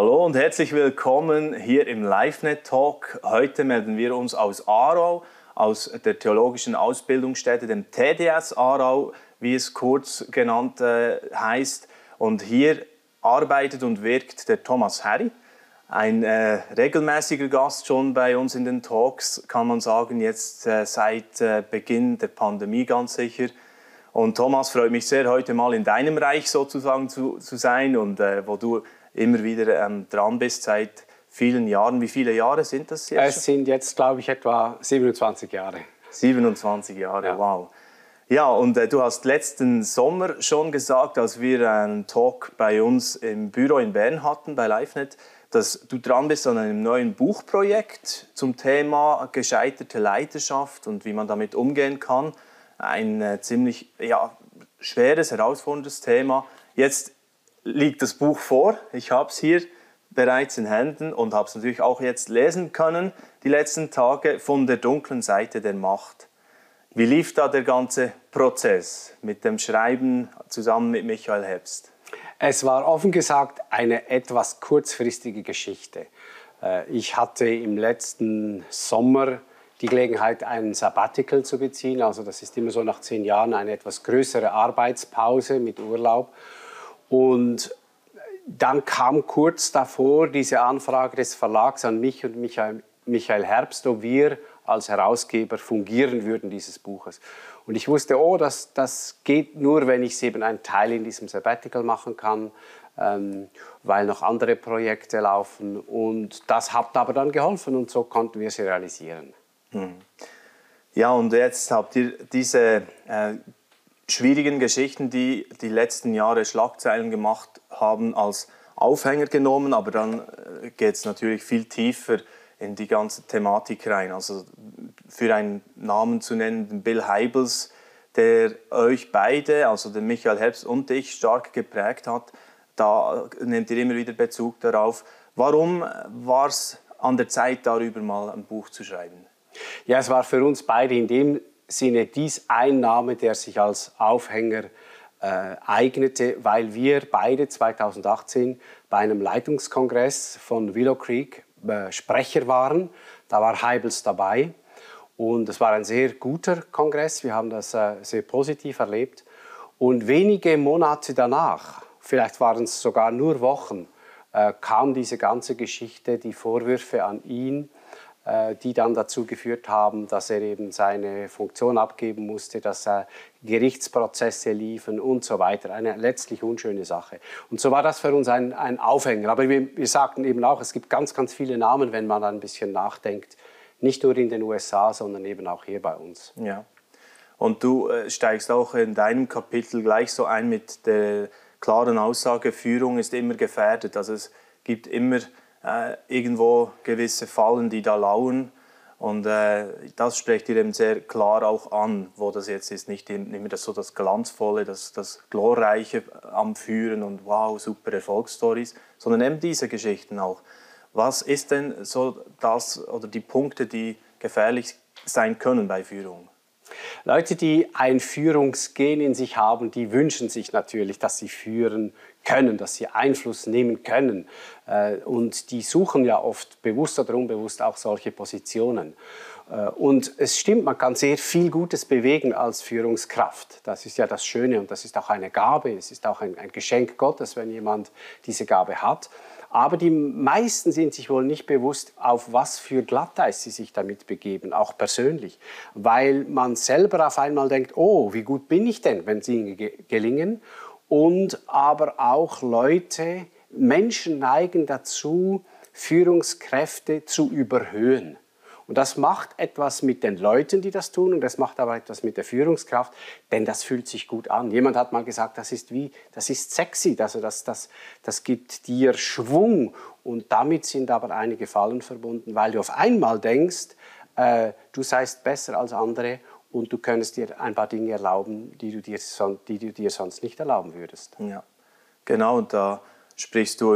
Hallo und herzlich willkommen hier im LiveNet Talk. Heute melden wir uns aus Aarau, aus der Theologischen Ausbildungsstätte, dem TDS Aarau, wie es kurz genannt äh, heißt. Und hier arbeitet und wirkt der Thomas Harry, ein äh, regelmäßiger Gast schon bei uns in den Talks, kann man sagen, jetzt äh, seit äh, Beginn der Pandemie ganz sicher. Und Thomas, freut mich sehr, heute mal in deinem Reich sozusagen zu, zu sein und äh, wo du immer wieder ähm, dran bist seit vielen Jahren. Wie viele Jahre sind das jetzt? Es sind jetzt, glaube ich, etwa 27 Jahre. 27 Jahre, ja. wow. Ja, und äh, du hast letzten Sommer schon gesagt, als wir einen Talk bei uns im Büro in Bern hatten, bei LiveNet, dass du dran bist an einem neuen Buchprojekt zum Thema gescheiterte Leiterschaft und wie man damit umgehen kann. Ein äh, ziemlich ja, schweres, herausforderndes Thema. Jetzt liegt das Buch vor. Ich habe es hier bereits in Händen und habe es natürlich auch jetzt lesen können, die letzten Tage von der dunklen Seite der Macht. Wie lief da der ganze Prozess mit dem Schreiben zusammen mit Michael Herbst? Es war offen gesagt eine etwas kurzfristige Geschichte. Äh, ich hatte im letzten Sommer die Gelegenheit, einen Sabbatical zu beziehen. Also das ist immer so nach zehn Jahren eine etwas größere Arbeitspause mit Urlaub. Und dann kam kurz davor diese Anfrage des Verlags an mich und Michael, Michael Herbst, ob wir als Herausgeber fungieren würden dieses Buches. Und ich wusste, oh, das, das geht nur, wenn ich eben einen Teil in diesem Sabbatical machen kann, ähm, weil noch andere Projekte laufen. Und das hat aber dann geholfen und so konnten wir sie realisieren. Hm. Ja, und jetzt habt ihr diese äh, schwierigen Geschichten, die die letzten Jahre Schlagzeilen gemacht haben, als Aufhänger genommen, aber dann äh, geht es natürlich viel tiefer in die ganze Thematik rein. Also für einen Namen zu nennen, Bill Heibels, der euch beide, also den Michael Herbst und dich, stark geprägt hat. Da nehmt ihr immer wieder Bezug darauf. Warum war es an der Zeit, darüber mal ein Buch zu schreiben? Ja, es war für uns beide in dem Sinne dies ein Name, der sich als Aufhänger äh, eignete, weil wir beide 2018 bei einem Leitungskongress von Willow Creek äh, Sprecher waren. Da war Heibels dabei und es war ein sehr guter Kongress. Wir haben das äh, sehr positiv erlebt. Und wenige Monate danach, vielleicht waren es sogar nur Wochen, äh, kam diese ganze Geschichte, die Vorwürfe an ihn, die dann dazu geführt haben, dass er eben seine Funktion abgeben musste, dass äh, Gerichtsprozesse liefen und so weiter. Eine letztlich unschöne Sache. Und so war das für uns ein, ein Aufhänger. Aber wir, wir sagten eben auch, es gibt ganz, ganz viele Namen, wenn man ein bisschen nachdenkt. Nicht nur in den USA, sondern eben auch hier bei uns. Ja. Und du äh, steigst auch in deinem Kapitel gleich so ein mit der klaren Aussage, Führung ist immer gefährdet. Also es gibt immer äh, irgendwo gewisse Fallen, die da lauern. Und äh, das spricht ihr eben sehr klar auch an, wo das jetzt ist. Nicht immer das, so das Glanzvolle, das, das Glorreiche am Führen und wow, super Erfolgsstories, sondern eben diese Geschichten auch. Was ist denn so das oder die Punkte, die gefährlich sein können bei Führung? Leute, die ein Führungsgen in sich haben, die wünschen sich natürlich, dass sie führen können, dass sie Einfluss nehmen können. Äh, und die suchen ja oft bewusst oder unbewusst auch solche Positionen. Äh, und es stimmt, man kann sehr viel Gutes bewegen als Führungskraft. Das ist ja das Schöne und das ist auch eine Gabe, es ist auch ein, ein Geschenk Gottes, wenn jemand diese Gabe hat. Aber die meisten sind sich wohl nicht bewusst, auf was für Glatteis sie sich damit begeben, auch persönlich. Weil man selber auf einmal denkt, oh, wie gut bin ich denn, wenn sie gelingen? Und aber auch Leute, Menschen neigen dazu, Führungskräfte zu überhöhen. Und das macht etwas mit den Leuten, die das tun, und das macht aber etwas mit der Führungskraft, denn das fühlt sich gut an. Jemand hat mal gesagt, das ist wie, das ist sexy, also das, das, das gibt dir Schwung. Und damit sind aber einige Fallen verbunden, weil du auf einmal denkst, äh, du seist besser als andere und du könntest dir ein paar Dinge erlauben, die du dir, die du dir sonst nicht erlauben würdest. Ja, genau. Und da sprichst du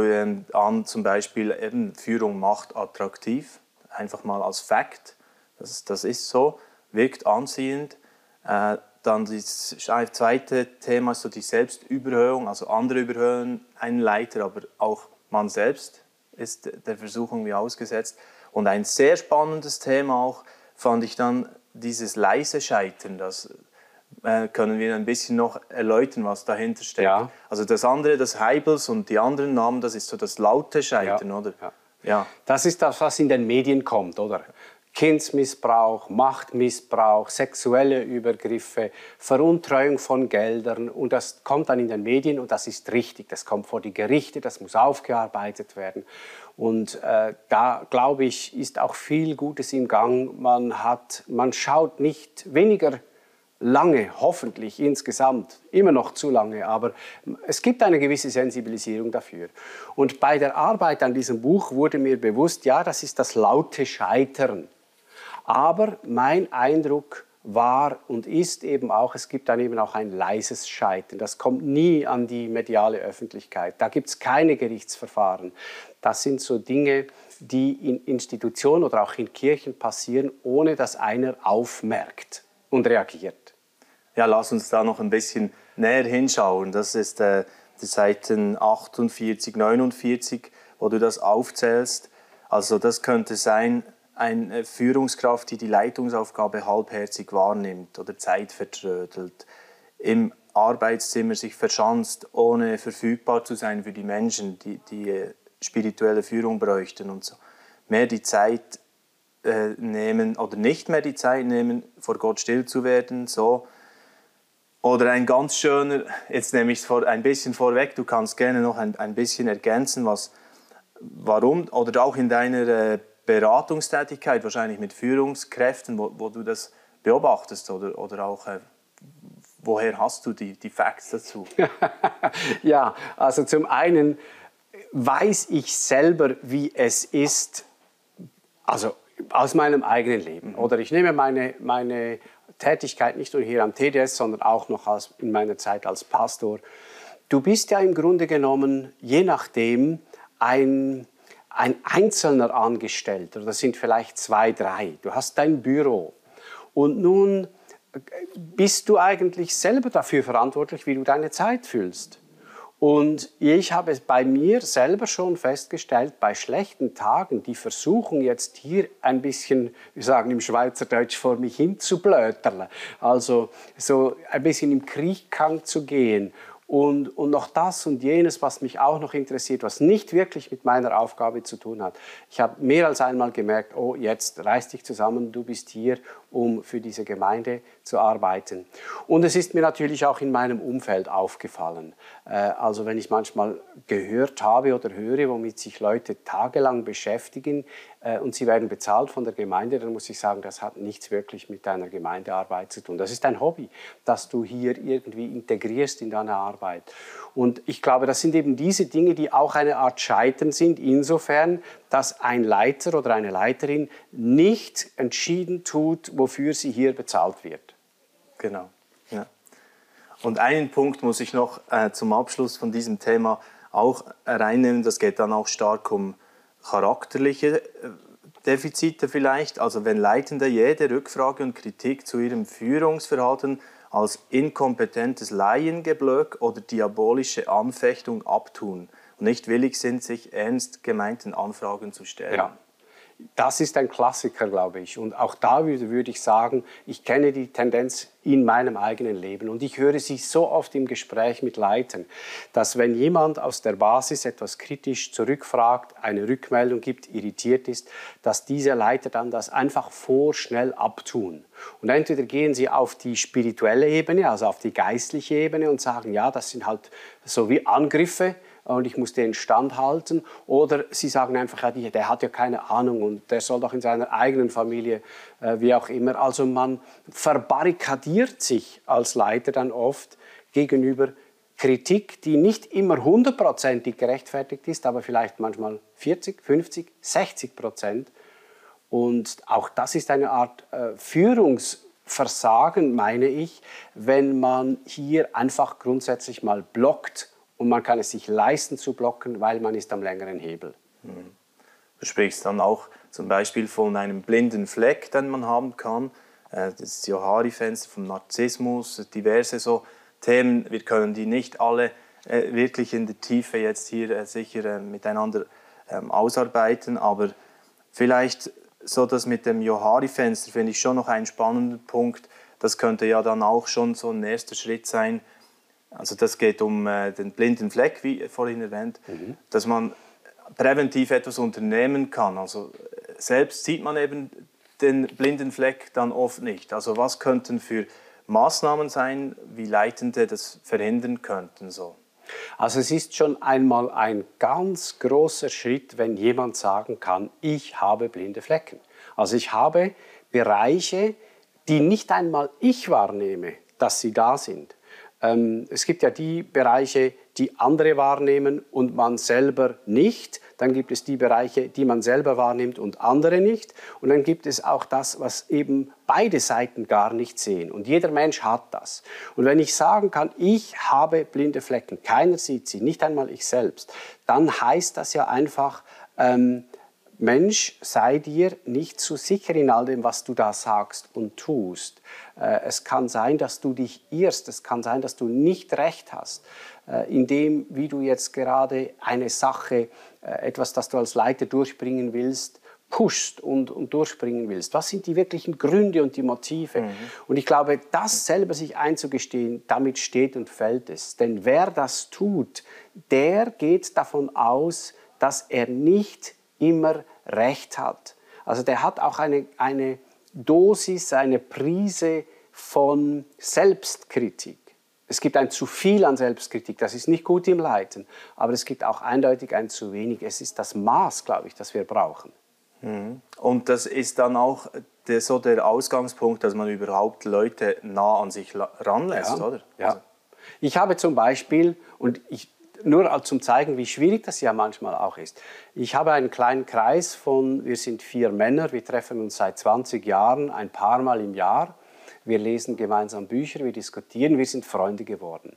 an, zum Beispiel eben Führung macht attraktiv einfach mal als Fakt, das, das ist so, wirkt anziehend. Äh, dann das zweite Thema ist so die Selbstüberhöhung, also andere überhöhen einen Leiter, aber auch man selbst ist der Versuchung wie ausgesetzt. Und ein sehr spannendes Thema auch fand ich dann dieses leise Scheitern. Das äh, können wir ein bisschen noch erläutern, was dahinter steckt. Ja. Also das andere, das Heibels und die anderen Namen, das ist so das laute Scheitern, ja. oder? Ja. ja. Das ist das, was in den Medien kommt, oder? Kindsmissbrauch, Machtmissbrauch, sexuelle Übergriffe, Veruntreuung von Geldern und das kommt dann in den Medien und das ist richtig, das kommt vor die Gerichte, das muss aufgearbeitet werden und äh, da glaube ich ist auch viel Gutes im Gang. Man hat, man schaut nicht weniger lange, hoffentlich insgesamt, immer noch zu lange, aber es gibt eine gewisse Sensibilisierung dafür. Und bei der Arbeit an diesem Buch wurde mir bewusst, ja, das ist das laute Scheitern. Aber mein Eindruck war und ist eben auch, es gibt dann eben auch ein leises Scheitern. Das kommt nie an die mediale Öffentlichkeit. Da gibt es keine Gerichtsverfahren. Das sind so Dinge, die in Institutionen oder auch in Kirchen passieren, ohne dass einer aufmerkt und reagiert. Ja, lass uns da noch ein bisschen näher hinschauen. Das ist äh, die Seiten 48, 49, wo du das aufzählst. Also das könnte sein, eine Führungskraft, die die Leitungsaufgabe halbherzig wahrnimmt oder Zeit vertrödelt, im Arbeitszimmer sich verschanzt, ohne verfügbar zu sein für die Menschen, die, die äh, spirituelle Führung bräuchten und so. Mehr die Zeit äh, nehmen oder nicht mehr die Zeit nehmen, vor Gott still zu werden, so. Oder ein ganz schöner, jetzt nehme ich es ein bisschen vorweg, du kannst gerne noch ein, ein bisschen ergänzen, was, warum, oder auch in deiner äh, Beratungstätigkeit, wahrscheinlich mit Führungskräften, wo, wo du das beobachtest oder, oder auch äh, woher hast du die, die Facts dazu? ja, also zum einen weiß ich selber, wie es ist, also aus meinem eigenen Leben. Mhm. Oder ich nehme meine, meine Tätigkeit nicht nur hier am TDS, sondern auch noch als, in meiner Zeit als Pastor. Du bist ja im Grunde genommen, je nachdem, ein ein einzelner Angestellter, das sind vielleicht zwei, drei. Du hast dein Büro. Und nun bist du eigentlich selber dafür verantwortlich, wie du deine Zeit fühlst. Und ich habe es bei mir selber schon festgestellt, bei schlechten Tagen, die Versuchung jetzt hier ein bisschen, wir sagen im Schweizerdeutsch, vor mich hin zu blöterle, also so ein bisschen im Kriegkang zu gehen und, und noch das und jenes, was mich auch noch interessiert, was nicht wirklich mit meiner Aufgabe zu tun hat. Ich habe mehr als einmal gemerkt, oh, jetzt reiß dich zusammen, du bist hier, um für diese Gemeinde zu arbeiten. Und es ist mir natürlich auch in meinem Umfeld aufgefallen. Äh, also wenn ich manchmal gehört habe oder höre, womit sich Leute tagelang beschäftigen äh, und sie werden bezahlt von der Gemeinde, dann muss ich sagen, das hat nichts wirklich mit deiner Gemeindearbeit zu tun. Das ist ein Hobby, das du hier irgendwie integrierst in deine Arbeit. Und ich glaube, das sind eben diese Dinge, die auch eine Art Scheitern sind, insofern, dass ein Leiter oder eine Leiterin nicht entschieden tut, wofür sie hier bezahlt wird. Genau. Ja. Und einen Punkt muss ich noch äh, zum Abschluss von diesem Thema auch reinnehmen. Das geht dann auch stark um charakterliche äh, Defizite vielleicht. Also wenn Leitende jede Rückfrage und Kritik zu ihrem Führungsverhalten als inkompetentes Laiengeblöck oder diabolische Anfechtung abtun und nicht willig sind, sich ernst gemeinten Anfragen zu stellen. Ja. Das ist ein Klassiker, glaube ich. Und auch da würde, würde ich sagen, ich kenne die Tendenz in meinem eigenen Leben. Und ich höre sie so oft im Gespräch mit Leitern, dass wenn jemand aus der Basis etwas kritisch zurückfragt, eine Rückmeldung gibt, irritiert ist, dass diese Leiter dann das einfach vorschnell abtun. Und entweder gehen sie auf die spirituelle Ebene, also auf die geistliche Ebene und sagen, ja, das sind halt so wie Angriffe, und ich muss den standhalten. Oder sie sagen einfach, der hat ja keine Ahnung und der soll doch in seiner eigenen Familie, äh, wie auch immer. Also man verbarrikadiert sich als Leiter dann oft gegenüber Kritik, die nicht immer hundertprozentig gerechtfertigt ist, aber vielleicht manchmal 40, 50, 60 Prozent. Und auch das ist eine Art äh, Führungsversagen, meine ich, wenn man hier einfach grundsätzlich mal blockt und man kann es sich leisten zu blocken, weil man ist am längeren Hebel. Mhm. Du sprichst dann auch zum Beispiel von einem blinden Fleck, den man haben kann. Äh, das Johari-Fenster vom Narzissmus, diverse so Themen. Wir können die nicht alle äh, wirklich in der Tiefe jetzt hier äh, sicher miteinander ähm, ausarbeiten. Aber vielleicht so das mit dem Johari-Fenster finde ich schon noch einen spannenden Punkt. Das könnte ja dann auch schon so ein erster Schritt sein. Also das geht um äh, den blinden Fleck, wie vorhin erwähnt, mhm. dass man präventiv etwas unternehmen kann. Also selbst sieht man eben den blinden Fleck dann oft nicht. Also was könnten für Maßnahmen sein, wie Leitende das verhindern könnten? So? Also es ist schon einmal ein ganz großer Schritt, wenn jemand sagen kann, ich habe blinde Flecken. Also ich habe Bereiche, die nicht einmal ich wahrnehme, dass sie da sind. Ähm, es gibt ja die Bereiche, die andere wahrnehmen und man selber nicht. Dann gibt es die Bereiche, die man selber wahrnimmt und andere nicht. Und dann gibt es auch das, was eben beide Seiten gar nicht sehen. Und jeder Mensch hat das. Und wenn ich sagen kann, ich habe blinde Flecken, keiner sieht sie, nicht einmal ich selbst, dann heißt das ja einfach, ähm, Mensch, sei dir nicht zu sicher in all dem, was du da sagst und tust. Äh, es kann sein, dass du dich irrst, es kann sein, dass du nicht recht hast, äh, in dem, wie du jetzt gerade eine Sache, äh, etwas, das du als Leiter durchbringen willst, pushst und, und durchbringen willst. Was sind die wirklichen Gründe und die Motive? Mhm. Und ich glaube, das selber sich einzugestehen, damit steht und fällt es. Denn wer das tut, der geht davon aus, dass er nicht immer recht hat. Also der hat auch eine, eine Dosis, eine Prise von Selbstkritik. Es gibt ein zu viel an Selbstkritik, das ist nicht gut im Leiten, aber es gibt auch eindeutig ein zu wenig. Es ist das Maß, glaube ich, das wir brauchen. Mhm. Und das ist dann auch der, so der Ausgangspunkt, dass man überhaupt Leute nah an sich ranlässt, ja, oder? Ja. Also. Ich habe zum Beispiel, und ich nur zum zeigen, wie schwierig das ja manchmal auch ist. Ich habe einen kleinen Kreis von, wir sind vier Männer, wir treffen uns seit 20 Jahren ein paar Mal im Jahr. Wir lesen gemeinsam Bücher, wir diskutieren, wir sind Freunde geworden.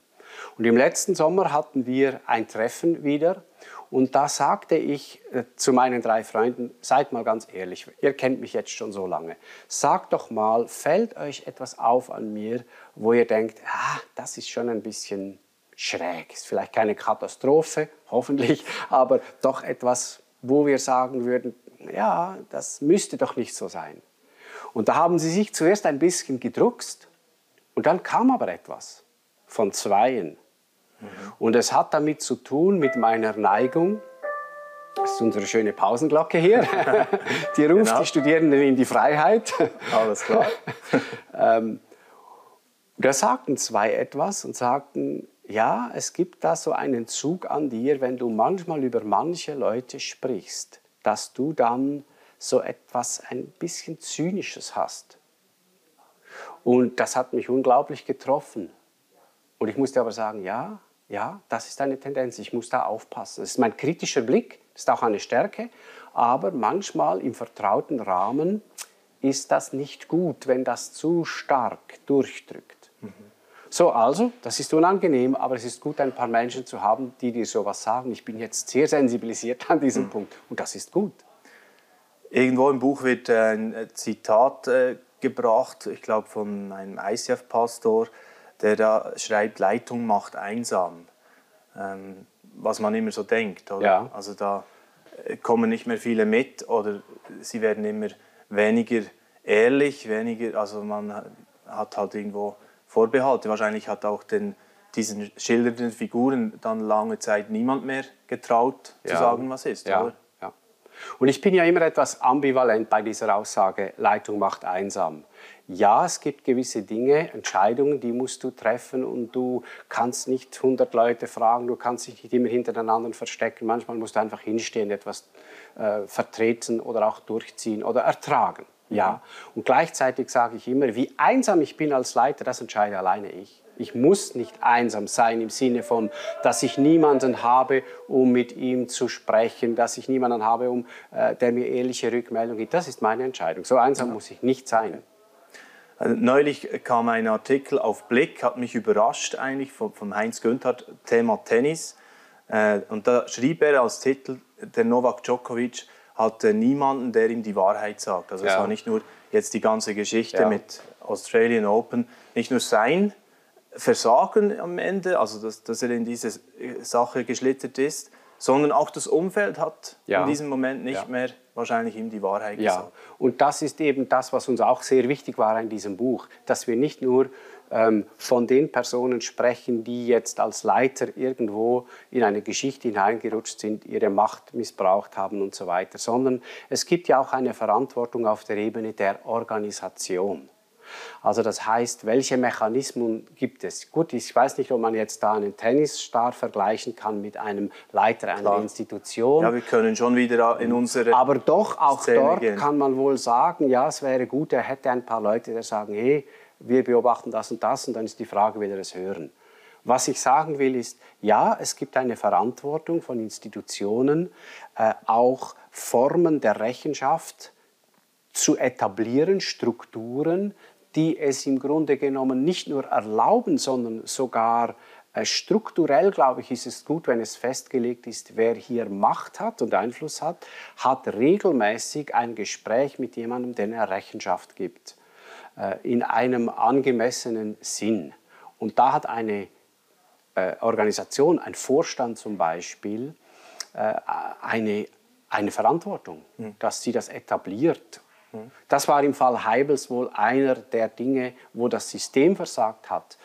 Und im letzten Sommer hatten wir ein Treffen wieder und da sagte ich äh, zu meinen drei Freunden, seid mal ganz ehrlich, ihr kennt mich jetzt schon so lange, sagt doch mal, fällt euch etwas auf an mir, wo ihr denkt, ah, das ist schon ein bisschen schräg. Ist vielleicht keine Katastrophe, hoffentlich, aber doch etwas, wo wir sagen würden, ja, das müsste doch nicht so sein. Und da haben sie sich zuerst ein bisschen gedruckst und dann kam aber etwas von Zweien. Mhm. Und es hat damit zu tun mit meiner Neigung, das ist unsere schöne Pausenglocke hier. Die ruft genau. die Studierenden in die Freiheit. Alles klar. ähm, da sagten zwei etwas und sagten, ja, es gibt da so einen Zug an dir, wenn du manchmal über manche Leute sprichst, dass du dann so etwas ein bisschen Zynisches hast. Und das hat mich unglaublich getroffen. Und ich musste aber sagen, ja, ja, das ist eine Tendenz, ich muss da aufpassen. Das ist mein kritischer Blick, das ist auch eine Stärke, aber manchmal im vertrauten Rahmen ist das nicht gut, wenn das zu stark durchdrückt. So, also, das ist unangenehm, aber es ist gut, ein paar Menschen zu haben, die dir sowas sagen. Ich bin jetzt sehr sensibilisiert an diesem mhm. Punkt und das ist gut. Irgendwo im Buch wird ein Zitat äh, gebracht, ich glaube von einem ICF-Pastor, der da schreibt, Leitung macht einsam. Ähm, was man immer so denkt. Oder? Ja. Also da äh, kommen nicht mehr viele mit oder sie werden immer weniger ehrlich, weniger, also man hat halt irgendwo Vorbehalte. Wahrscheinlich hat auch den, diesen schildernden Figuren dann lange Zeit niemand mehr getraut ja. zu sagen, was ist. Ja. Oder? ja. Und ich bin ja immer etwas ambivalent bei dieser Aussage, Leitung macht einsam. Ja, es gibt gewisse Dinge, Entscheidungen, die musst du treffen und du kannst nicht 100 Leute fragen, du kannst dich nicht immer hinter den anderen verstecken. Manchmal musst du einfach hinstehen, etwas äh, vertreten oder auch durchziehen oder ertragen. Ja. Und gleichzeitig sage ich immer, wie einsam ich bin als Leiter, das entscheide alleine ich. Ich muss nicht einsam sein im Sinne von, dass ich niemanden habe, um mit ihm zu sprechen, dass ich niemanden habe, um, äh, der mir ehrliche Rückmeldung gibt. Das ist meine Entscheidung. So einsam ja. muss ich nicht sein. Also neulich kam ein Artikel auf Blick, hat mich überrascht eigentlich, von, von Heinz Günther, Thema Tennis. Äh, und da schrieb er als Titel, der Novak Djokovic hatte niemanden, der ihm die Wahrheit sagt. Also ja. es war nicht nur jetzt die ganze Geschichte ja. mit Australian Open, nicht nur sein Versagen am Ende, also dass, dass er in diese Sache geschlittert ist, sondern auch das Umfeld hat ja. in diesem Moment nicht ja. mehr wahrscheinlich ihm die Wahrheit gesagt. Ja, und das ist eben das, was uns auch sehr wichtig war in diesem Buch, dass wir nicht nur von den Personen sprechen, die jetzt als Leiter irgendwo in eine Geschichte hineingerutscht sind, ihre Macht missbraucht haben und so weiter, sondern es gibt ja auch eine Verantwortung auf der Ebene der Organisation. Also das heißt, welche Mechanismen gibt es? Gut, ich weiß nicht, ob man jetzt da einen Tennisstar vergleichen kann mit einem Leiter einer Klar. Institution. Ja, wir können schon wieder in unsere Aber doch, auch Szene dort gehen. kann man wohl sagen, ja, es wäre gut, er hätte ein paar Leute, die sagen, hey, wir beobachten das und das und dann ist die Frage, will er es hören. Was ich sagen will, ist, ja, es gibt eine Verantwortung von Institutionen, äh, auch Formen der Rechenschaft zu etablieren, Strukturen, die es im Grunde genommen nicht nur erlauben, sondern sogar äh, strukturell, glaube ich, ist es gut, wenn es festgelegt ist, wer hier Macht hat und Einfluss hat, hat regelmäßig ein Gespräch mit jemandem, den er Rechenschaft gibt. Äh, in einem angemessenen Sinn. Und da hat eine äh, Organisation, ein Vorstand zum Beispiel, äh, eine, eine Verantwortung, mhm. dass sie das etabliert. Mhm. Das war im Fall Heibels wohl einer der Dinge, wo das System versagt hat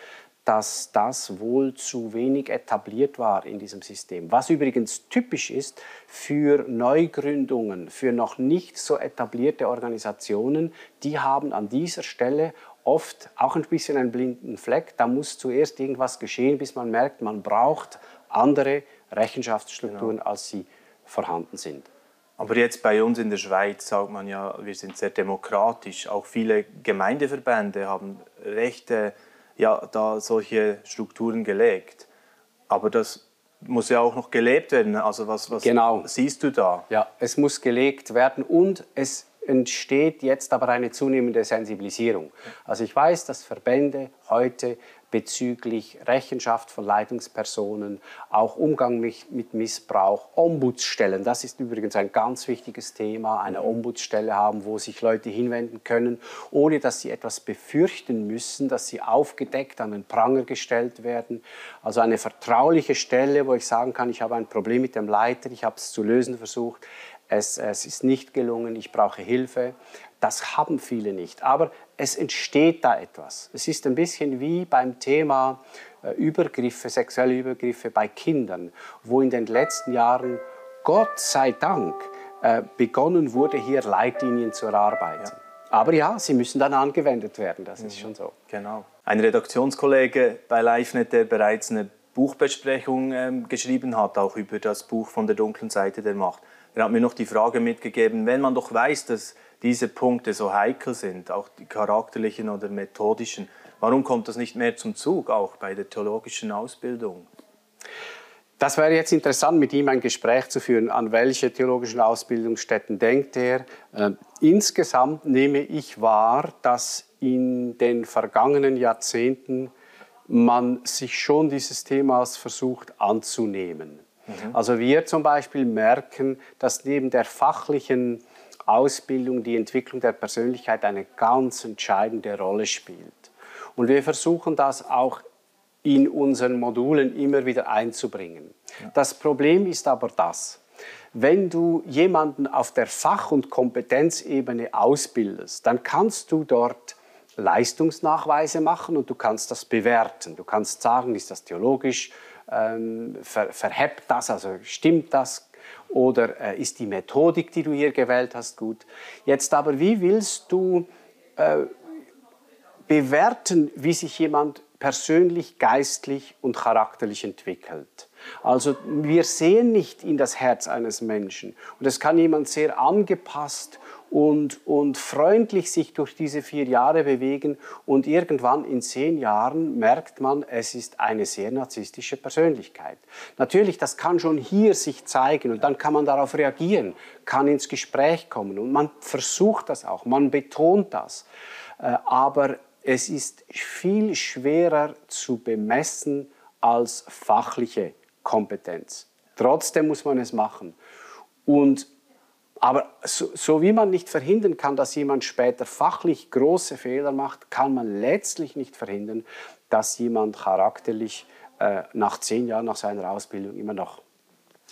dass das wohl zu wenig etabliert war in diesem System. Was übrigens typisch ist für Neugründungen, für noch nicht so etablierte Organisationen, die haben an dieser Stelle oft auch ein bisschen einen blinden Fleck. Da muss zuerst irgendwas geschehen, bis man merkt, man braucht andere Rechenschaftsstrukturen, genau. als sie vorhanden sind. Aber jetzt bei uns in der Schweiz sagt man ja, wir sind sehr demokratisch. Auch viele Gemeindeverbände haben rechte ja da solche Strukturen gelegt. Aber das muss ja auch noch gelebt werden. Also was, was genau. siehst du da? Ja, es muss gelegt werden und es entsteht jetzt aber eine zunehmende Sensibilisierung. Also ich weiß, dass Verbände heute bezüglich Rechenschaft von Leitungspersonen, auch Umgang mit, mit Missbrauch, Ombudsstellen, das ist übrigens ein ganz wichtiges Thema, eine Ombudsstelle haben, wo sich Leute hinwenden können, ohne dass sie etwas befürchten müssen, dass sie aufgedeckt an den Pranger gestellt werden. Also eine vertrauliche Stelle, wo ich sagen kann, ich habe ein Problem mit dem Leiter, ich habe es zu lösen versucht, es, es ist nicht gelungen, ich brauche Hilfe. Das haben viele nicht. Aber es entsteht da etwas. Es ist ein bisschen wie beim Thema äh, Übergriffe, sexuelle Übergriffe bei Kindern, wo in den letzten Jahren, Gott sei Dank, äh, begonnen wurde, hier Leitlinien zu erarbeiten. Ja. Aber ja, sie müssen dann angewendet werden, das mhm. ist schon so. Genau. Ein Redaktionskollege bei LiveNet, der bereits eine Buchbesprechung ähm, geschrieben hat, auch über das Buch von der dunklen Seite der Macht, er hat mir noch die Frage mitgegeben, wenn man doch weiß, dass diese Punkte so heikel sind, auch die charakterlichen oder methodischen, warum kommt das nicht mehr zum Zug, auch bei der theologischen Ausbildung? Das wäre jetzt interessant, mit ihm ein Gespräch zu führen. An welche theologischen Ausbildungsstätten denkt er? Äh, insgesamt nehme ich wahr, dass in den vergangenen Jahrzehnten man sich schon dieses Themas versucht anzunehmen. Mhm. Also wir zum Beispiel merken, dass neben der fachlichen Ausbildung die Entwicklung der Persönlichkeit eine ganz entscheidende Rolle spielt. Und wir versuchen das auch in unseren Modulen immer wieder einzubringen. Ja. Das Problem ist aber das, wenn du jemanden auf der Fach- und Kompetenzebene ausbildest, dann kannst du dort Leistungsnachweise machen und du kannst das bewerten. Du kannst sagen, ist das theologisch ähm, ver, verhebt das, also stimmt das oder äh, ist die Methodik, die du hier gewählt hast, gut. Jetzt aber, wie willst du äh, bewerten, wie sich jemand persönlich, geistlich und charakterlich entwickelt? Also wir sehen nicht in das Herz eines Menschen und es kann jemand sehr angepasst und, und freundlich sich durch diese vier Jahre bewegen und irgendwann in zehn Jahren merkt man, es ist eine sehr narzisstische Persönlichkeit. Natürlich, das kann schon hier sich zeigen und dann kann man darauf reagieren, kann ins Gespräch kommen und man versucht das auch, man betont das. Äh, aber es ist viel schwerer zu bemessen als fachliche Kompetenz. Trotzdem muss man es machen. Und aber so, so, wie man nicht verhindern kann, dass jemand später fachlich große Fehler macht, kann man letztlich nicht verhindern, dass jemand charakterlich äh, nach zehn Jahren nach seiner Ausbildung immer noch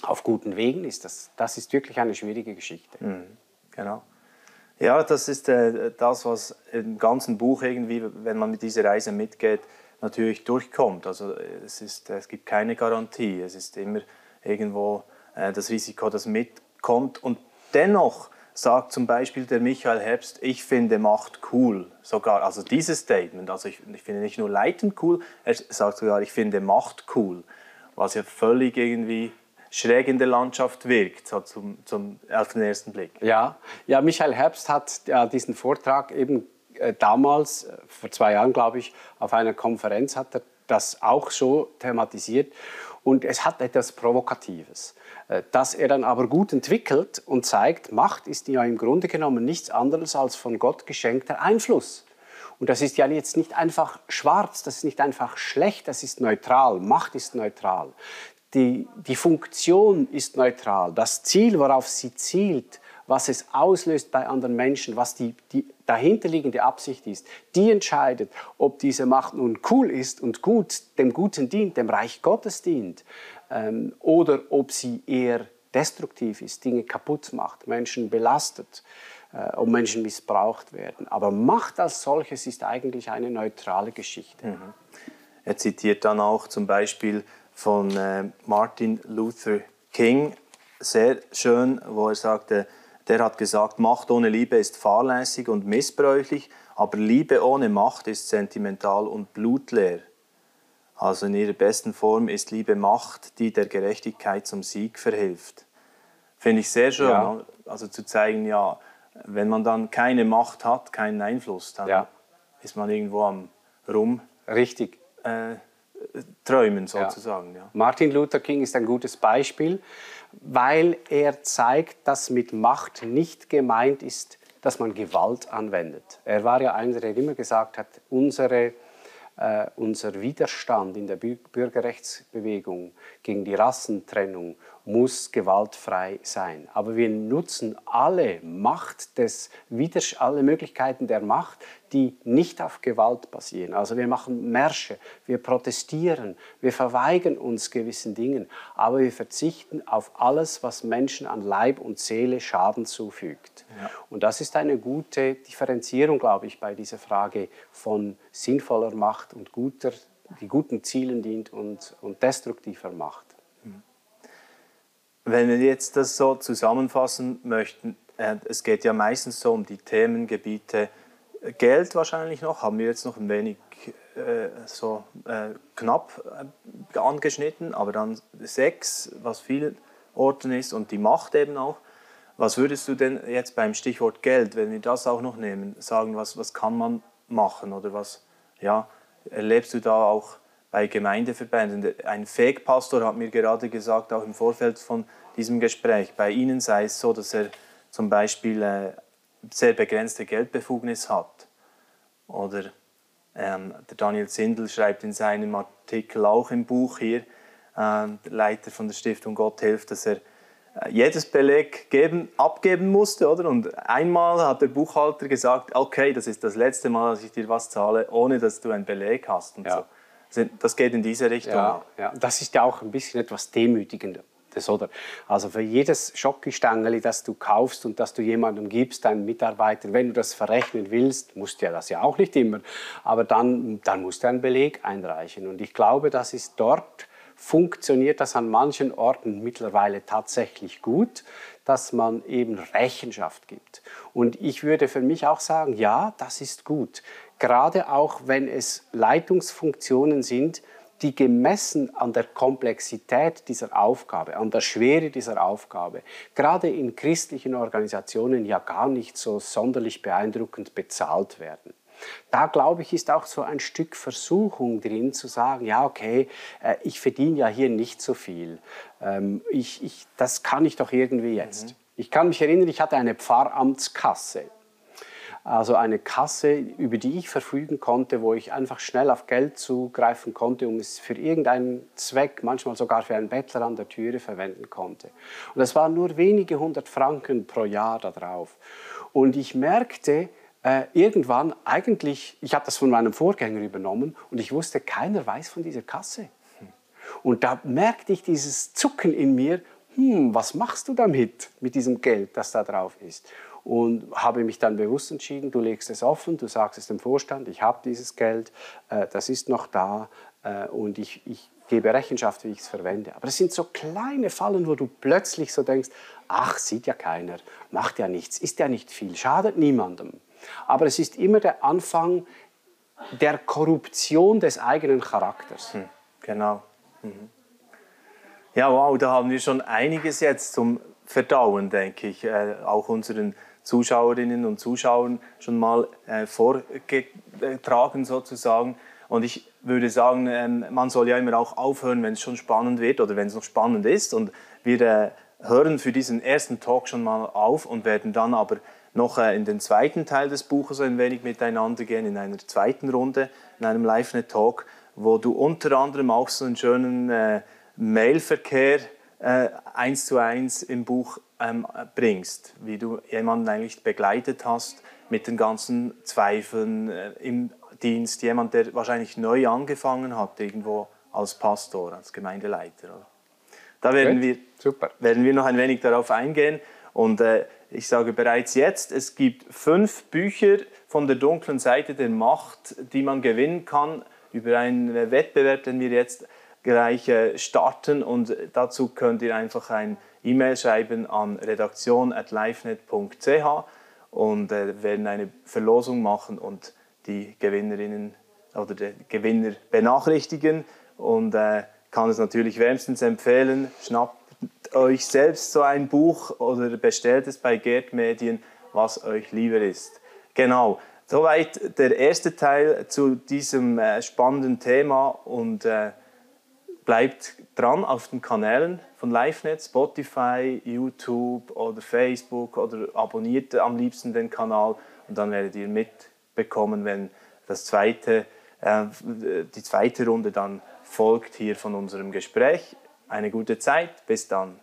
auf guten Wegen ist. Das, das ist wirklich eine schwierige Geschichte. Mhm, genau. Ja, das ist äh, das, was im ganzen Buch irgendwie, wenn man mit dieser Reise mitgeht, natürlich durchkommt. Also es, ist, es gibt keine Garantie. Es ist immer irgendwo äh, das Risiko, das mitkommt. Und dennoch sagt zum Beispiel der Michael Herbst, ich finde Macht cool. Sogar, also dieses Statement, also ich, ich finde nicht nur Leiten cool, er sagt sogar, ich finde Macht cool. Was ja völlig irgendwie schräg in der Landschaft wirkt, so zum, zum, auf den ersten Blick. Ja, ja Michael Herbst hat ja, diesen Vortrag eben äh, damals, äh, vor zwei Jahren glaube ich, auf einer Konferenz hat er das auch so thematisiert und es hat etwas Provokatives, äh, das er dann aber gut entwickelt und zeigt, Macht ist ja im Grunde genommen nichts anderes als von Gott geschenkter Einfluss. Und das ist ja jetzt nicht einfach schwarz, das ist nicht einfach schlecht, das ist neutral. Macht ist neutral die, die Funktion ist neutral. Das Ziel, worauf sie zielt, was es auslöst bei anderen Menschen, was die, die dahinterliegende Absicht ist, die entscheidet, ob diese Macht nun cool ist und gut, dem Guten dient, dem Reich Gottes dient, ähm, oder ob sie eher destruktiv ist, Dinge kaputt macht, Menschen belastet, äh, ob Menschen missbraucht werden. Aber Macht als solches ist eigentlich eine neutrale Geschichte. Mhm. Er zitiert dann auch zum Beispiel von äh, Martin Luther King, sehr schön, wo er sagte, der hat gesagt, Macht ohne Liebe ist fahrlässig und missbräuchlich, aber Liebe ohne Macht ist sentimental und blutleer. Also in ihrer besten Form ist Liebe Macht, die der Gerechtigkeit zum Sieg verhilft. Finde ich sehr schön, ja. Also zu zeigen, ja, wenn man dann keine Macht hat, keinen Einfluss, dann ja. ist man irgendwo am Rum. Richtig. Äh, träumen sozusagen. Ja. Martin Luther King ist ein gutes Beispiel, weil er zeigt, dass mit Macht nicht gemeint ist, dass man Gewalt anwendet. Er war ja einer, der immer gesagt hat, unsere, äh, unser Widerstand in der Bürgerrechtsbewegung gegen die Rassentrennung muss gewaltfrei sein. Aber wir nutzen alle Macht des alle Möglichkeiten der Macht, die nicht auf Gewalt basieren. Also wir machen Märsche, wir protestieren, wir verweigern uns gewissen Dingen, aber wir verzichten auf alles, was Menschen an Leib und Seele Schaden zufügt. Ja. Und das ist eine gute Differenzierung, glaube ich, bei dieser Frage von sinnvoller Macht und guter, die guten Zielen dient und, und destruktiver Macht. Wenn wir jetzt das so zusammenfassen möchten, äh, es geht ja meistens so um die Themengebiete Geld wahrscheinlich noch, haben wir jetzt noch ein wenig äh, so äh, knapp äh, angeschnitten, aber dann Sex, was vielen Orten ist und die Macht eben auch. Was würdest du denn jetzt beim Stichwort Geld, wenn wir das auch noch nehmen, sagen, was, was kann man machen oder was ja, erlebst du da auch bei Gemeindeverbänden. Ein Fake-Pastor hat mir gerade gesagt, auch im Vorfeld von diesem Gespräch, bei Ihnen sei es so, dass er zum Beispiel äh, sehr begrenzte Geldbefugnis hat. Oder ähm, der Daniel Zindel schreibt in seinem Artikel auch im Buch hier, äh, der Leiter von der Stiftung Gott hilft, dass er äh, jedes Beleg geben, abgeben musste, oder? Und einmal hat der Buchhalter gesagt, okay, das ist das letzte Mal, dass ich dir was zahle, ohne dass du einen Beleg hast und ja. so. Das geht in diese Richtung. Ja, ja, das ist ja auch ein bisschen etwas Demütigendes. Oder? Also für jedes Schokistängeli, das du kaufst und das du jemandem gibst, deinen Mitarbeiter, wenn du das verrechnen willst, musst du ja das ja auch nicht immer, aber dann, dann musst du einen Beleg einreichen. Und ich glaube, das ist dort, funktioniert das an manchen Orten mittlerweile tatsächlich gut, dass man eben Rechenschaft gibt. Und ich würde für mich auch sagen, ja, das ist gut gerade auch wenn es Leitungsfunktionen sind, die gemessen an der Komplexität dieser Aufgabe, an der Schwere dieser Aufgabe, gerade in christlichen Organisationen ja gar nicht so sonderlich beeindruckend bezahlt werden. Da glaube ich, ist auch so ein Stück Versuchung drin zu sagen, ja, okay, äh, ich verdiene ja hier nicht so viel. Ähm, ich, ich, das kann ich doch irgendwie jetzt. Mhm. Ich kann mich erinnern, ich hatte eine Pfarramtskasse also eine Kasse, über die ich verfügen konnte, wo ich einfach schnell auf Geld zugreifen konnte, um es für irgendeinen Zweck, manchmal sogar für einen Bettler an der Türe verwenden konnte. Und es waren nur wenige hundert Franken pro Jahr da drauf. Und ich merkte, äh, irgendwann eigentlich, ich habe das von meinem Vorgänger übernommen und ich wusste, keiner weiß von dieser Kasse. Und da merkte ich dieses Zucken in mir, hm, was machst du damit, mit diesem Geld, das da drauf ist? Und habe mich dann bewusst entschieden, du legst es offen, du sagst es dem Vorstand, ich habe dieses Geld, äh, das ist noch da äh, und ich, ich gebe Rechenschaft, wie ich es verwende. Aber es sind so kleine Fallen, wo du plötzlich so denkst, ach, sieht ja keiner, macht ja nichts, ist ja nicht viel, schadet niemandem. Aber es ist immer der Anfang der Korruption des eigenen Charakters. Hm, genau. Mhm. Ja, wow, da haben wir schon einiges jetzt zum Verdauen, denke ich, äh, auch unseren Zuschauerinnen und Zuschauern schon mal äh, vorgetragen sozusagen. Und ich würde sagen, ähm, man soll ja immer auch aufhören, wenn es schon spannend wird oder wenn es noch spannend ist. Und wir äh, hören für diesen ersten Talk schon mal auf und werden dann aber noch äh, in den zweiten Teil des Buches ein wenig miteinander gehen, in einer zweiten Runde, in einem Live-Net-Talk, wo du unter anderem auch so einen schönen äh, Mailverkehr äh, eins zu eins im Buch ähm, bringst, wie du jemanden eigentlich begleitet hast mit den ganzen Zweifeln äh, im Dienst, jemand, der wahrscheinlich neu angefangen hat, irgendwo als Pastor, als Gemeindeleiter. Da werden wir, Super. werden wir noch ein wenig darauf eingehen. Und äh, ich sage bereits jetzt, es gibt fünf Bücher von der dunklen Seite der Macht, die man gewinnen kann über einen Wettbewerb, den wir jetzt gleich starten. Und dazu könnt ihr einfach ein E-Mail schreiben an redaktion.livenet.ch und äh, werden eine Verlosung machen und die Gewinnerinnen oder der Gewinner benachrichtigen. Und äh, kann es natürlich wärmstens empfehlen, schnappt euch selbst so ein Buch oder bestellt es bei Gerd Medien, was euch lieber ist. Genau, soweit der erste Teil zu diesem äh, spannenden Thema und äh, bleibt dran auf den Kanälen von LiveNet, Spotify, YouTube oder Facebook oder abonniert am liebsten den Kanal und dann werdet ihr mitbekommen, wenn das zweite, äh, die zweite Runde dann folgt hier von unserem Gespräch. Eine gute Zeit, bis dann.